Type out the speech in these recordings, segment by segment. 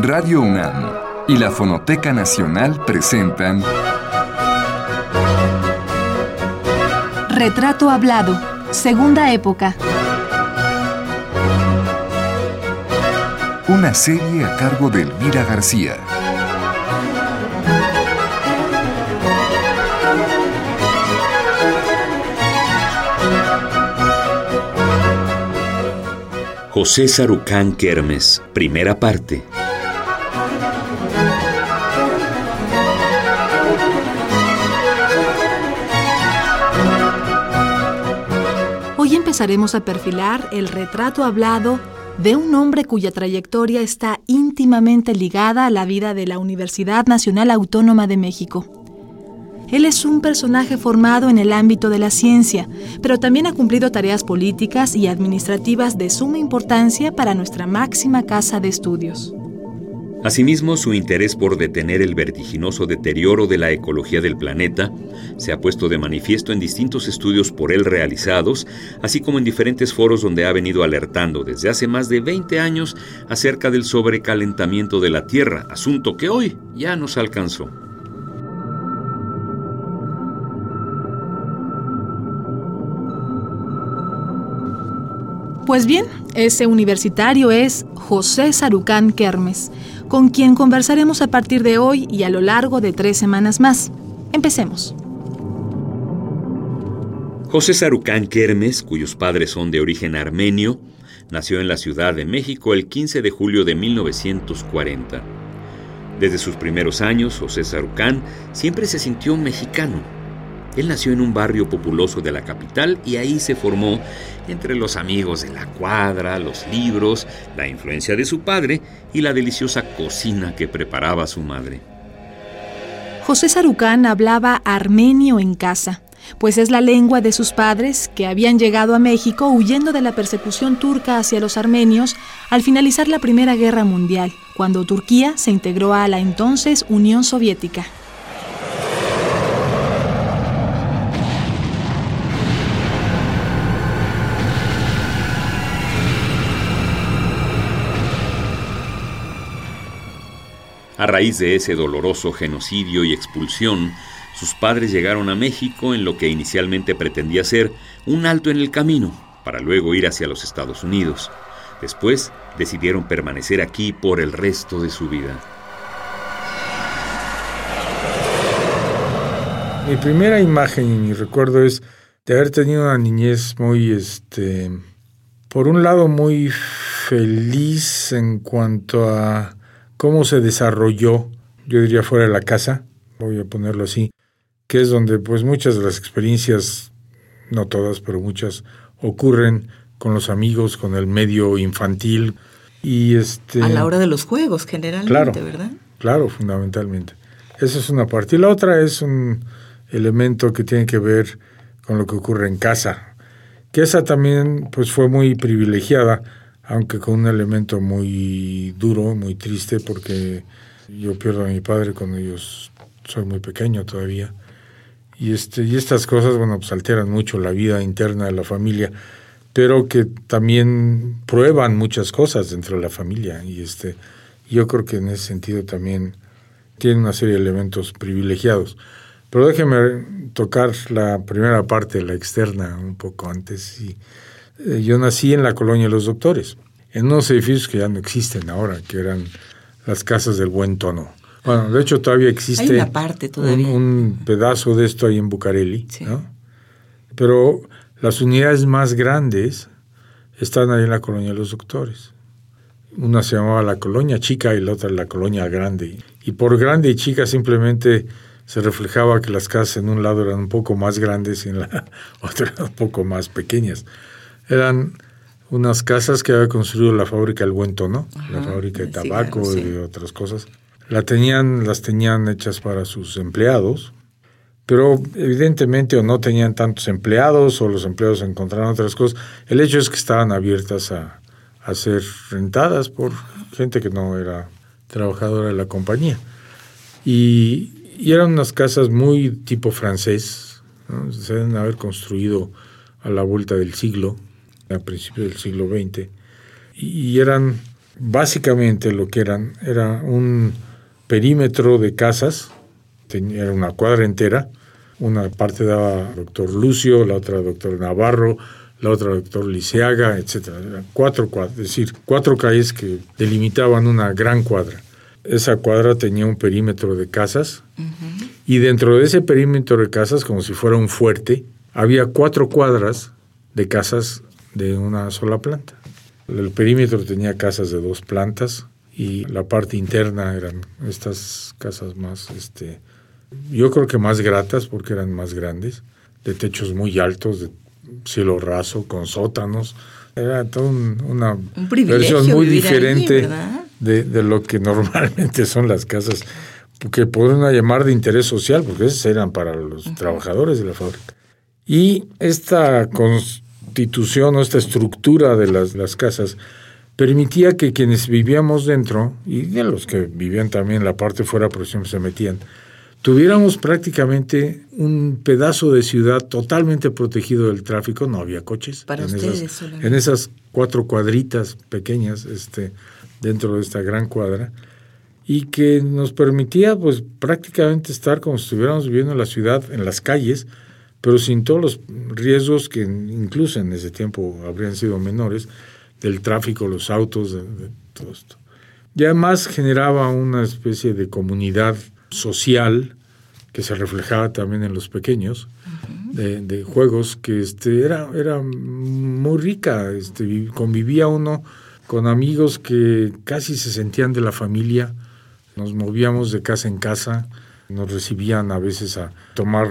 Radio UNAM y la Fonoteca Nacional presentan Retrato Hablado, Segunda Época. Una serie a cargo de Elvira García. José Sarucán Kermes, primera parte. Hoy empezaremos a perfilar el retrato hablado de un hombre cuya trayectoria está íntimamente ligada a la vida de la Universidad Nacional Autónoma de México. Él es un personaje formado en el ámbito de la ciencia, pero también ha cumplido tareas políticas y administrativas de suma importancia para nuestra máxima casa de estudios. Asimismo, su interés por detener el vertiginoso deterioro de la ecología del planeta se ha puesto de manifiesto en distintos estudios por él realizados, así como en diferentes foros donde ha venido alertando desde hace más de 20 años acerca del sobrecalentamiento de la Tierra, asunto que hoy ya nos alcanzó. Pues bien, ese universitario es José Sarucán Kermes, con quien conversaremos a partir de hoy y a lo largo de tres semanas más. Empecemos. José Sarucán Kermes, cuyos padres son de origen armenio, nació en la Ciudad de México el 15 de julio de 1940. Desde sus primeros años, José Sarucán siempre se sintió mexicano él nació en un barrio populoso de la capital y ahí se formó entre los amigos de la cuadra, los libros, la influencia de su padre y la deliciosa cocina que preparaba su madre. José Sarucán hablaba armenio en casa, pues es la lengua de sus padres que habían llegado a México huyendo de la persecución turca hacia los armenios al finalizar la Primera Guerra Mundial, cuando Turquía se integró a la entonces Unión Soviética. A raíz de ese doloroso genocidio y expulsión, sus padres llegaron a México en lo que inicialmente pretendía ser un alto en el camino, para luego ir hacia los Estados Unidos. Después decidieron permanecer aquí por el resto de su vida. Mi primera imagen y mi recuerdo es de haber tenido una niñez muy, este, por un lado muy feliz en cuanto a cómo se desarrolló, yo diría fuera de la casa, voy a ponerlo así, que es donde pues muchas de las experiencias, no todas, pero muchas, ocurren con los amigos, con el medio infantil y este... A la hora de los juegos, generalmente, claro, ¿verdad? Claro, fundamentalmente. Esa es una parte. Y la otra es un elemento que tiene que ver con lo que ocurre en casa, que esa también pues fue muy privilegiada aunque con un elemento muy duro, muy triste, porque yo pierdo a mi padre cuando yo soy muy pequeño todavía. Y, este, y estas cosas, bueno, pues alteran mucho la vida interna de la familia, pero que también prueban muchas cosas dentro de la familia. Y este, yo creo que en ese sentido también tiene una serie de elementos privilegiados. Pero déjeme tocar la primera parte, la externa, un poco antes. Y, eh, yo nací en la colonia de los doctores, en unos edificios que ya no existen ahora, que eran las casas del buen tono. Bueno, de hecho todavía existe parte Un, pedazo de esto ahí en Bucareli, ¿no? Pero las unidades más grandes están ahí en la colonia de los doctores. Una se llamaba la colonia chica y la otra la colonia grande. Y por grande y chica simplemente se reflejaba que las casas en un lado eran un poco más grandes y en la otra un poco más pequeñas. Eran unas casas que había construido la fábrica El Buen Tono, la fábrica de tabaco y otras cosas. La tenían, las tenían hechas para sus empleados, pero evidentemente o no tenían tantos empleados o los empleados encontraron otras cosas. El hecho es que estaban abiertas a, a ser rentadas por gente que no era trabajadora de la compañía. Y, y eran unas casas muy tipo francés, se deben haber construido a la vuelta del siglo, a principios del siglo XX, y eran básicamente lo que eran era un perímetro de casas, tenía, era una cuadra entera, una parte daba doctor Lucio, la otra doctor Navarro, la otra doctor Liceaga, etcétera. Eran cuatro cuadras, es decir, cuatro calles que delimitaban una gran cuadra. Esa cuadra tenía un perímetro de casas y dentro de ese perímetro de casas, como si fuera un fuerte, había cuatro cuadras de casas de una sola planta. El perímetro tenía casas de dos plantas y la parte interna eran estas casas más, este, yo creo que más gratas porque eran más grandes, de techos muy altos, de cielo raso, con sótanos. Era toda una versión muy diferente de, de, lo que normalmente son las casas que podemos llamar de interés social, porque esas eran para los trabajadores de la fábrica. Y esta constitución o esta estructura de las, las casas permitía que quienes vivíamos dentro, y de los que vivían también la parte fuera, por ejemplo, se metían, tuviéramos prácticamente un pedazo de ciudad totalmente protegido del tráfico, no había coches. Para en ustedes esas, solamente. en esas cuatro cuadritas pequeñas este, dentro de esta gran cuadra, y que nos permitía pues prácticamente estar como si estuviéramos viviendo en la ciudad, en las calles, pero sin todos los riesgos que incluso en ese tiempo habrían sido menores, del tráfico, los autos, de, de todo esto. Y además generaba una especie de comunidad social que se reflejaba también en los pequeños, de, de, juegos que este, era, era muy rica. Este, convivía uno con amigos que casi se sentían de la familia, nos movíamos de casa en casa, nos recibían a veces a tomar,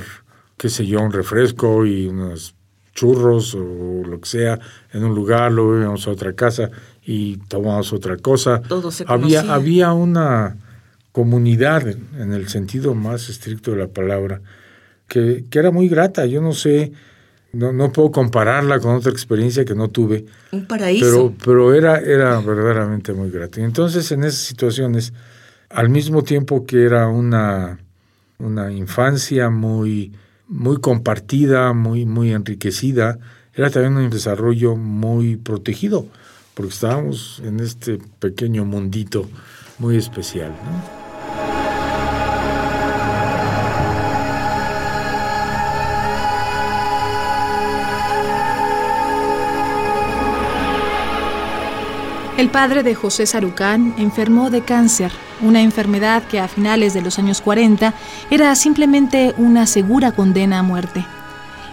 qué sé yo, un refresco y unos churros o lo que sea en un lugar, luego íbamos a otra casa y tomábamos otra cosa. Todo se había, conocía. había una comunidad en el sentido más estricto de la palabra, que, que era muy grata. Yo no sé, no, no, puedo compararla con otra experiencia que no tuve. Un paraíso. Pero, pero era, era verdaderamente muy grata. Y entonces en esas situaciones, al mismo tiempo que era una, una infancia muy, muy compartida, muy, muy enriquecida, era también un desarrollo muy protegido, porque estábamos en este pequeño mundito muy especial. El padre de José Sarucán enfermó de cáncer, una enfermedad que a finales de los años 40 era simplemente una segura condena a muerte.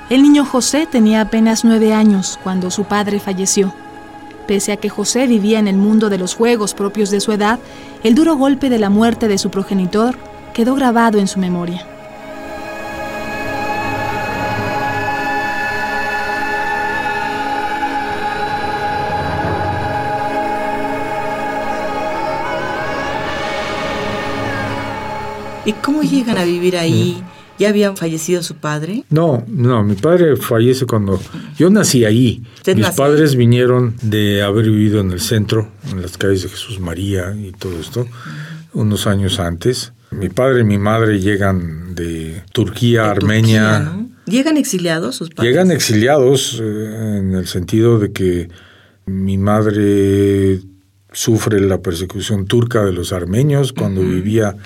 El niño José tenía apenas nueve años cuando su padre falleció. Pese a que José vivía en el mundo de los juegos propios de su edad, el duro golpe de la muerte de su progenitor quedó grabado en su memoria. ¿Y cómo llegan a vivir ahí? ¿Ya había fallecido su padre? No, no, mi padre fallece cuando yo nací ahí. Mis nació? padres vinieron de haber vivido en el centro, en las calles de Jesús María y todo esto, unos años antes. Mi padre y mi madre llegan de Turquía, De Armenia. Turquía, ¿no? ¿Llegan exiliados sus padres? Llegan exiliados eh, en el sentido de que mi madre sufre la persecución turca de los armenios cuando uh -huh. vivía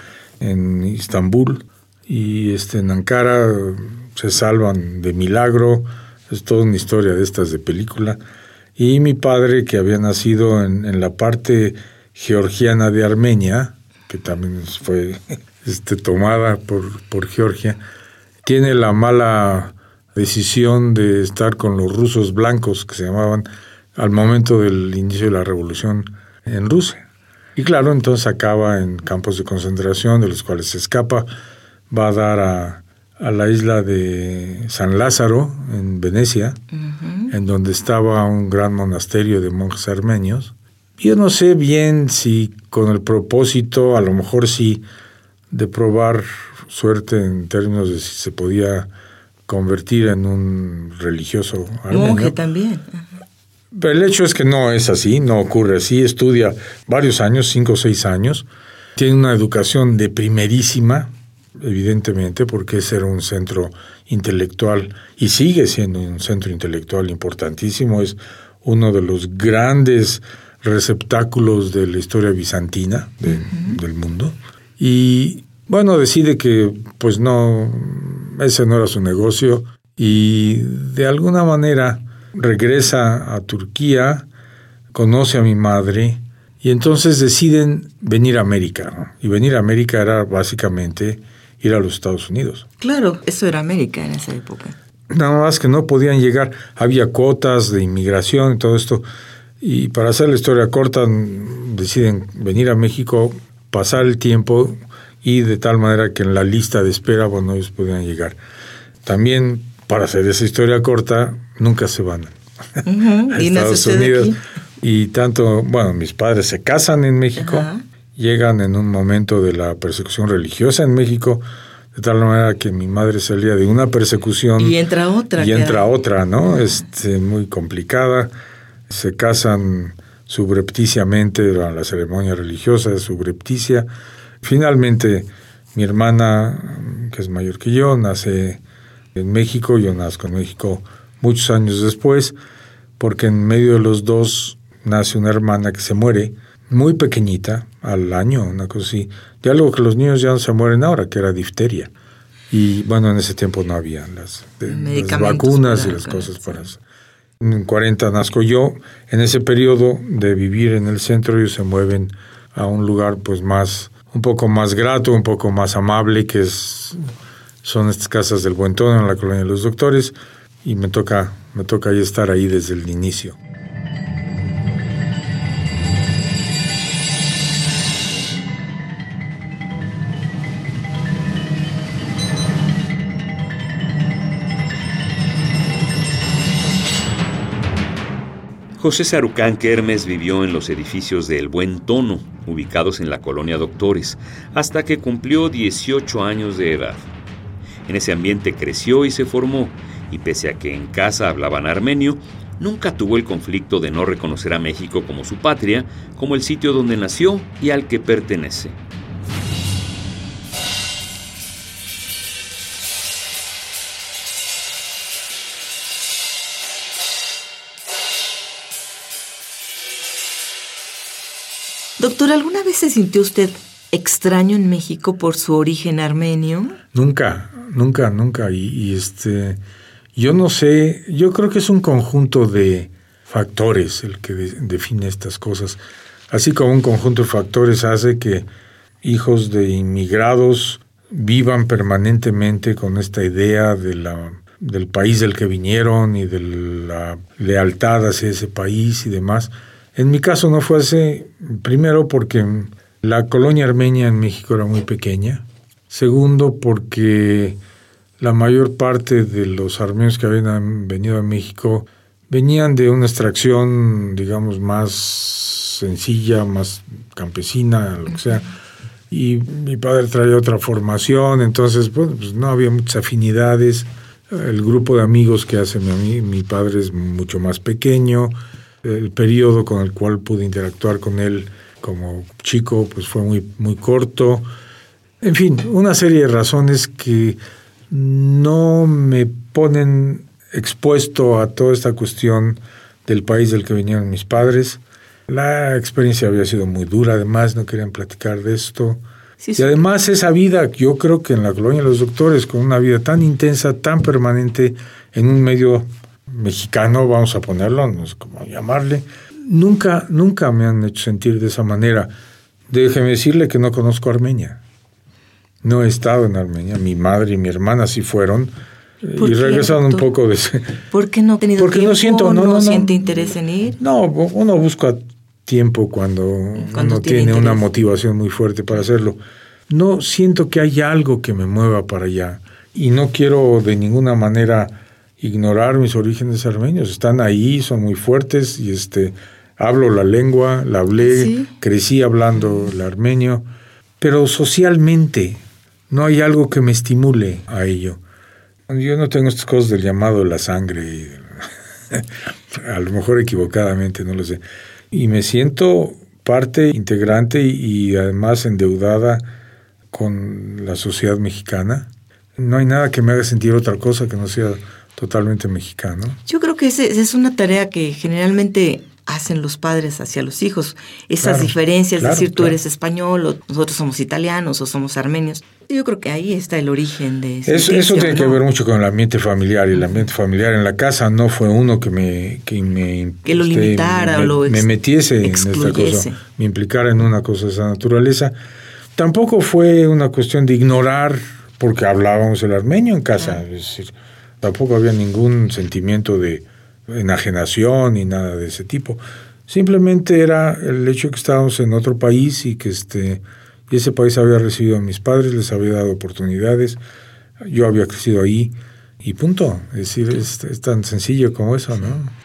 en Istambul y este, en Ankara se salvan de milagro, es toda una historia de estas de película. Y mi padre, que había nacido en, la parte georgiana de Armenia, que también fue este, tomada por, por Georgia, tiene la mala decisión de estar con los rusos blancos, que se llamaban al momento del inicio de la revolución en Rusia. Y claro, entonces acaba en campos de concentración, de los cuales se escapa, va a dar a, a la isla de San Lázaro, en Venecia, uh -huh. en donde estaba un gran monasterio de monjes armenios. Yo no sé bien si con el propósito, a lo mejor sí, de probar suerte en términos de si se podía convertir en un religioso armenio. Monje también. Pero el hecho es que no es así, no ocurre así. Estudia varios años, cinco o seis años. Tiene una educación de primerísima, evidentemente, porque ese era un centro intelectual y sigue siendo un centro intelectual importantísimo. Es uno de los grandes receptáculos de la historia bizantina del mundo. Y bueno, decide que pues no, ese no era su negocio y de alguna manera regresa a Turquía, conoce a mi madre y entonces deciden venir a América. Y venir a América era básicamente ir a los Estados Unidos. Claro, eso era América en esa época. Nada más que no podían llegar, había cuotas de inmigración y todo esto. Y para hacer la historia corta, deciden venir a México, pasar el tiempo y de tal manera que en la lista de espera, bueno, ellos podían llegar. También, para hacer esa historia corta, nunca se van a Estados Unidos. Y tanto, bueno, mis padres se casan en México, llegan en un momento de la persecución religiosa en México, de tal manera que mi madre salía de una persecución. Y entra otra. Y entra otra, ¿no? Este, muy complicada. Se casan subrepticiamente durante la ceremonia religiosa, subrepticia. Finalmente, mi hermana, que es mayor que yo, nace en México, yo nazco en México muchos años después, porque en medio de los dos nace una hermana que se muere muy pequeñita, al año, una cosa así, de algo que los niños ya no se mueren ahora, que era difteria. Y bueno, en ese tiempo no había las, vacunas y las cosas para eso. En 40 nazco yo. En ese periodo de vivir en el centro, ellos se mueven a un lugar pues más, un poco más grato, un poco más amable, que es, son estas casas del Buen Tono en la colonia de los doctores. Y me toca, me toca ahí estar ahí desde el inicio. José Sarucán Kermes vivió en los edificios de El Buen Tono, ubicados en la colonia Doctores, hasta que cumplió 18 años de edad. En ese ambiente creció y se formó, y pese a que en casa hablaban armenio, nunca tuvo el conflicto de no reconocer a México como su patria, como el sitio donde nació y al que pertenece. Doctor, ¿alguna vez se sintió usted extraño en México por su origen armenio? Nunca, nunca, nunca. Y, este, yo no sé, yo creo que es un conjunto de factores el que define estas cosas. Así como un conjunto de factores hace que hijos de inmigrados vivan permanentemente con esta idea de la, del país del que vinieron y de la lealtad hacia ese país y demás. En mi caso no fue así, primero porque la colonia armenia en México era muy pequeña, segundo porque la mayor parte de los armenios que habían venido a México venían de una extracción, digamos, más sencilla, más campesina, lo que sea. Y mi padre traía otra formación, entonces, pues no había muchas afinidades. El grupo de amigos que hace mi, mi padre es mucho más pequeño el periodo con el cual pude interactuar con él como chico pues fue muy, muy corto. En fin, una serie de razones que no me ponen expuesto a toda esta cuestión del país del que vinieron mis padres. La experiencia había sido muy dura, además no querían platicar de esto. y además esa vida, yo creo que en la colonia de los doctores, con una vida tan intensa, tan permanente, en un medio mexicano, vamos a ponerlo, no sé cómo llamarle, nunca, nunca me han hecho sentir de esa manera. Déjeme decirle que no conozco Armenia. No he estado en Armenia. Mi madre y mi hermana sí fueron. Y regresaron un poco de ese. ¿Por qué no ha tenido Porque tiempo? no siento, no, no, siente interés en ir. No, uno busca tiempo cuando, uno tiene, una motivación muy fuerte para hacerlo. No siento que haya algo que me mueva para allá. Y no quiero de ninguna manera ignorar mis orígenes armenios. Están ahí, son muy fuertes y este hablo la lengua, la hablé, crecí hablando el armenio, pero socialmente no hay algo que me estimule a ello. Yo no tengo estas cosas del llamado de la sangre, a lo mejor equivocadamente, no lo sé. Y me siento parte integrante y además endeudada con la sociedad mexicana. No hay nada que me haga sentir otra cosa que no sea totalmente mexicano. Yo creo que esa es una tarea que generalmente hacen los padres hacia los hijos. Esas diferencias, es decir, tú eres español o nosotros somos italianos o somos armenios. Yo creo que ahí está el origen de eso. Eso tiene que ver mucho con el ambiente familiar y el ambiente familiar en la casa no fue uno que me que me que lo este, limitara me, o lo me metiese en esta cosa, me implicara en una cosa de esa naturaleza. Tampoco fue una cuestión de ignorar porque hablábamos el armenio en casa, es decir, tampoco había ningún sentimiento de enajenación ni nada de ese tipo. Simplemente era el hecho que estábamos en otro país y que este, y ese país había recibido a mis padres, les había dado oportunidades, yo había crecido ahí y punto. Es decir, es, es tan sencillo como eso, ¿no?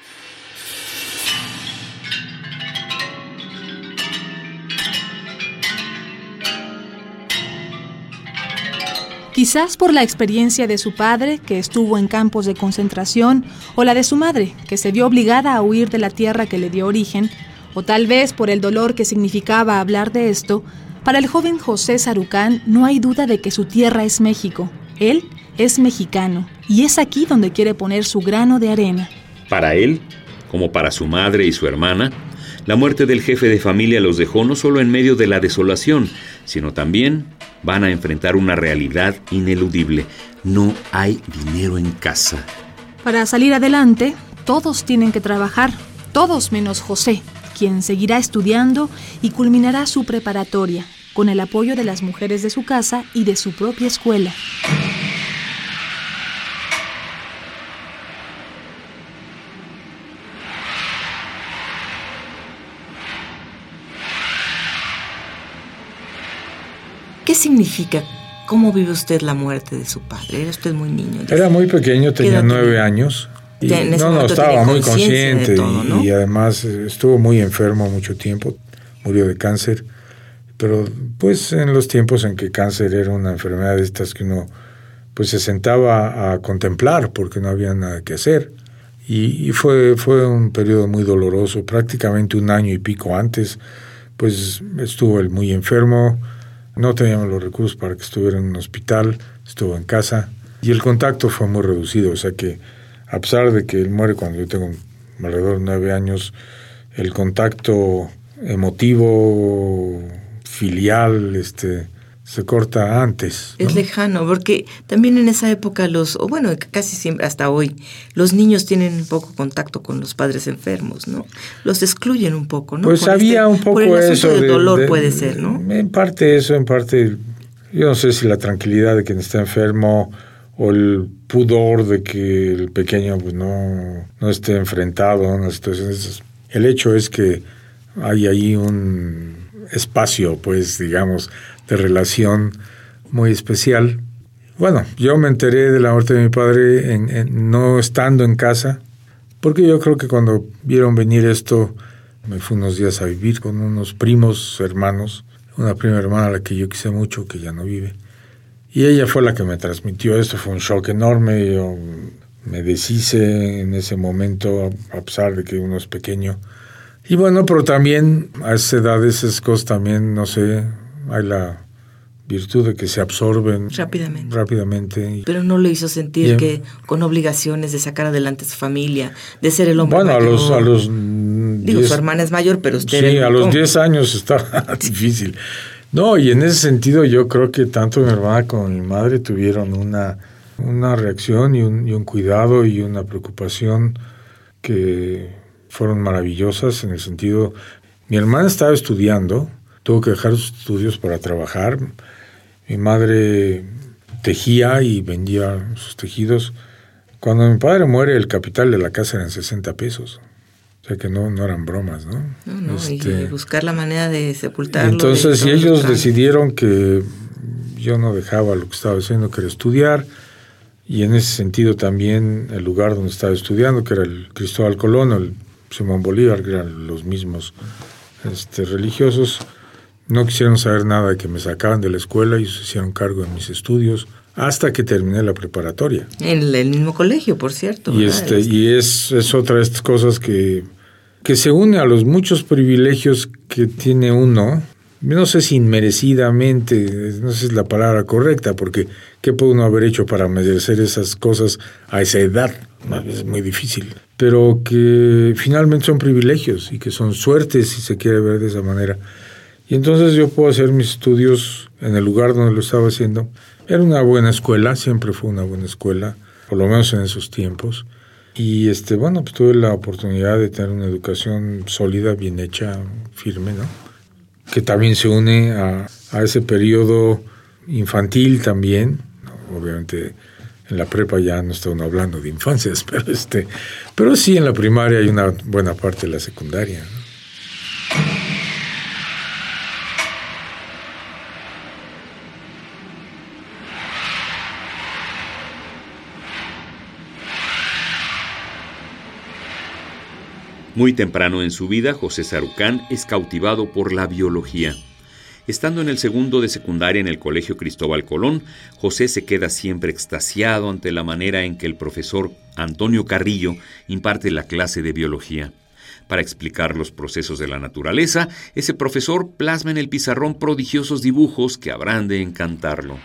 Quizás por la experiencia de su padre, que estuvo en campos de concentración, o la de su madre, que se vio obligada a huir de la tierra que le dio origen, o tal vez por el dolor que significaba hablar de esto, para el joven José Sarucán no hay duda de que su tierra es México. Él es mexicano y es aquí donde quiere poner su grano de arena. Para él, como para su madre y su hermana, la muerte del jefe de familia los dejó no solo en medio de la desolación, sino también van a enfrentar una realidad ineludible. No hay dinero en casa. Para salir adelante, todos tienen que trabajar, todos menos José, quien seguirá estudiando y culminará su preparatoria, con el apoyo de las mujeres de su casa y de su propia escuela. ¿Qué significa? ¿Cómo vive usted la muerte de su padre? Era usted muy niño. Era muy pequeño, tenía nueve años. No, no, estaba muy consciente y, además estuvo muy enfermo mucho tiempo, murió de cáncer, pero pues en los tiempos en que cáncer era una enfermedad de estas que uno pues se sentaba a contemplar porque no había nada que hacer. Y, y, fue, fue un periodo muy doloroso, prácticamente un año y pico antes, pues estuvo él muy enfermo, no teníamos los recursos para que estuviera en un hospital, estuvo en casa. Y el contacto fue muy reducido, o sea que a pesar de que él muere cuando yo tengo alrededor de nueve años, el contacto emotivo, filial, este, se corta antes. Es lejano, porque también en esa época los, o bueno, casi siempre hasta hoy, los niños tienen un poco contacto con los padres enfermos, ¿no? Los excluyen un poco, ¿no? Pues había este, un poco por el eso. De dolor puede ser, ¿no? En parte eso, en parte, yo no sé si la tranquilidad de quien está enfermo o el pudor de que el pequeño pues, no, no esté enfrentado a una situación. El hecho es que hay ahí un espacio, pues, digamos, de relación muy especial. Bueno, yo me enteré de la muerte de mi padre no estando en casa, porque yo creo que cuando vieron venir esto, me fui unos días a vivir con unos primos hermanos, una prima hermana a la que yo quise mucho, que ya no vive. Y ella fue la que me transmitió esto, fue un shock enorme, yo me deshice en ese momento, a pesar de que uno es pequeño. Y bueno, pero también a esa edad esas cosas también, no sé, hay la virtud de que se absorben rápidamente. rápidamente. Pero no le hizo sentir que con obligaciones de sacar adelante su familia, de ser el hombre bueno, mayor. a los... A los Digo, su hermana es mayor, pero usted... Sí, a los 10 años estaba difícil. No, y en ese sentido yo creo que tanto mi hermana como mi madre tuvieron una, una reacción y un, cuidado y una preocupación que fueron maravillosas en el sentido... Mi hermana estaba estudiando, tuvo que dejar sus estudios para trabajar. Mi madre tejía y vendía sus tejidos. Cuando mi padre muere, el capital de la casa eran 60 pesos. O sea que no, no eran bromas, ¿no? No, no, este, y buscar la manera de sepultarlo. Entonces, si ellos decidieron que yo no dejaba lo que estaba haciendo, que era estudiar, y en ese sentido también el lugar donde estaba estudiando, que era el Cristóbal Colón, el Simón Bolívar, que eran los mismos este, religiosos, no quisieron saber nada de que me sacaban de la escuela y se hicieron cargo de mis estudios hasta que terminé la preparatoria. En el mismo colegio, por cierto. Y, este, y es, es otra de estas cosas que, que se une a los muchos privilegios que tiene uno no sé si inmerecidamente, no sé si es la palabra correcta, porque ¿qué puede uno haber hecho para merecer esas cosas a esa edad? Es muy difícil. Pero que finalmente son privilegios y que son suertes, si se quiere ver de esa manera. Y entonces yo puedo hacer mis estudios en el lugar donde lo estaba haciendo. Era una buena escuela, siempre fue una buena escuela, por lo menos en esos tiempos. Y este, bueno, pues tuve la oportunidad de tener una educación sólida, bien hecha, firme, ¿no? que también se une a, ese periodo infantil también, obviamente en la prepa ya no está uno hablando de infancias, pero este, pero sí en la primaria hay una buena parte de la secundaria. Muy temprano en su vida, José Sarucán es cautivado por la biología. Estando en el segundo de secundaria en el Colegio Cristóbal Colón, José se queda siempre extasiado ante la manera en que el profesor Antonio Carrillo imparte la clase de biología. Para explicar los procesos de la naturaleza, ese profesor plasma en el pizarrón prodigiosos dibujos que habrán de encantarlo.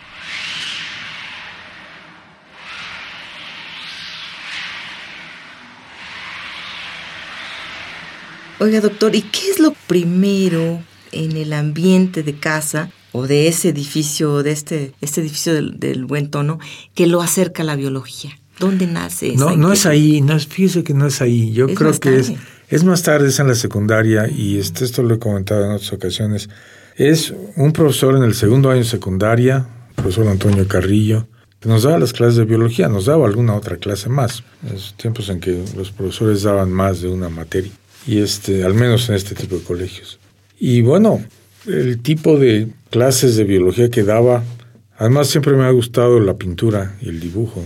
Oiga, doctor, ¿y qué es lo primero en el ambiente de casa o de ese edificio, de este, este edificio del, buen tono, que lo acerca a la biología? ¿Dónde nace? no, no es ahí, no es, fíjese que no es ahí. Yo creo que es, es más tarde, es en la secundaria, y este, esto lo he comentado en otras ocasiones. Es un profesor en el segundo año de secundaria, profesor Antonio Carrillo, que nos daba las clases de biología, nos daba alguna otra clase más. En esos tiempos en que los profesores daban más de una materia y este, al menos en este tipo de colegios. Y bueno, el tipo de clases de biología que daba, además siempre me ha gustado la pintura y el dibujo.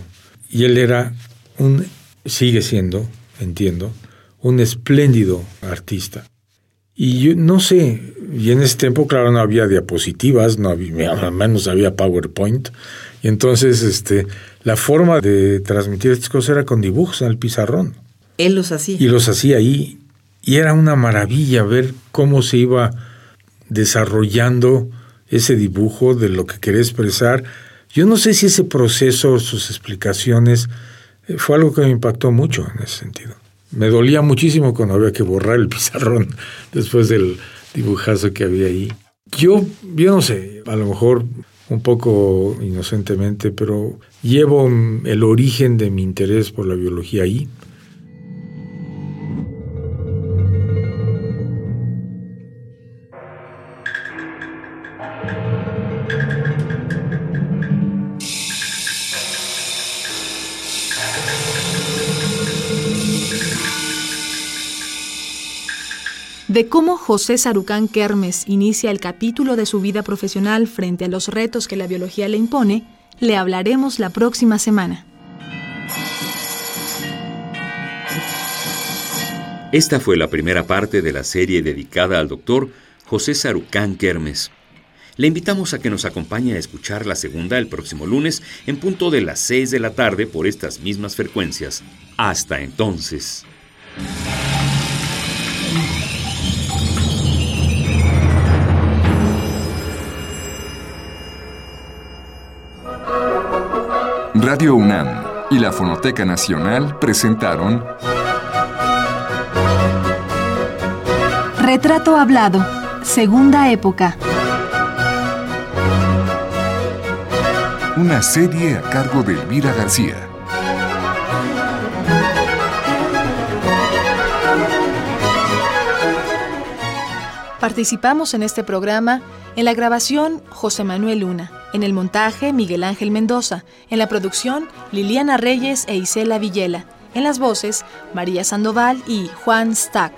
Y él era un, sigue siendo, entiendo, un espléndido artista. Y yo no sé, y en ese tiempo, claro, no había diapositivas, no había, al menos había PowerPoint. Y entonces, este, la forma de transmitir estas cosas era con dibujos en el pizarrón. Él los hacía. Y los hacía ahí. Y era una maravilla ver cómo se iba desarrollando ese dibujo de lo que quería expresar. Yo no sé si ese proceso, sus explicaciones, eh, fue algo que me impactó mucho en ese sentido. Me dolía muchísimo cuando había que borrar el pizarrón después del dibujazo que había ahí. Yo, yo no sé, a lo mejor un poco inocentemente, pero llevo el origen de mi interés por la biología ahí. De cómo José Sarucán Kermes inicia el capítulo de su vida profesional frente a los retos que la biología le impone, le hablaremos la próxima semana. Esta fue la primera parte de la serie dedicada al doctor José Sarucán Kermes. Le invitamos a que nos acompañe a escuchar la segunda el próximo lunes en punto de las 6 de la tarde por estas mismas frecuencias. Hasta entonces. Radio UNAM y la Fonoteca Nacional presentaron Retrato Hablado, Segunda Época. Una serie a cargo de Elvira García. Participamos en este programa en la grabación José Manuel Luna, en el montaje Miguel Ángel Mendoza, en la producción Liliana Reyes e Isela Villela, en las voces María Sandoval y Juan Stack.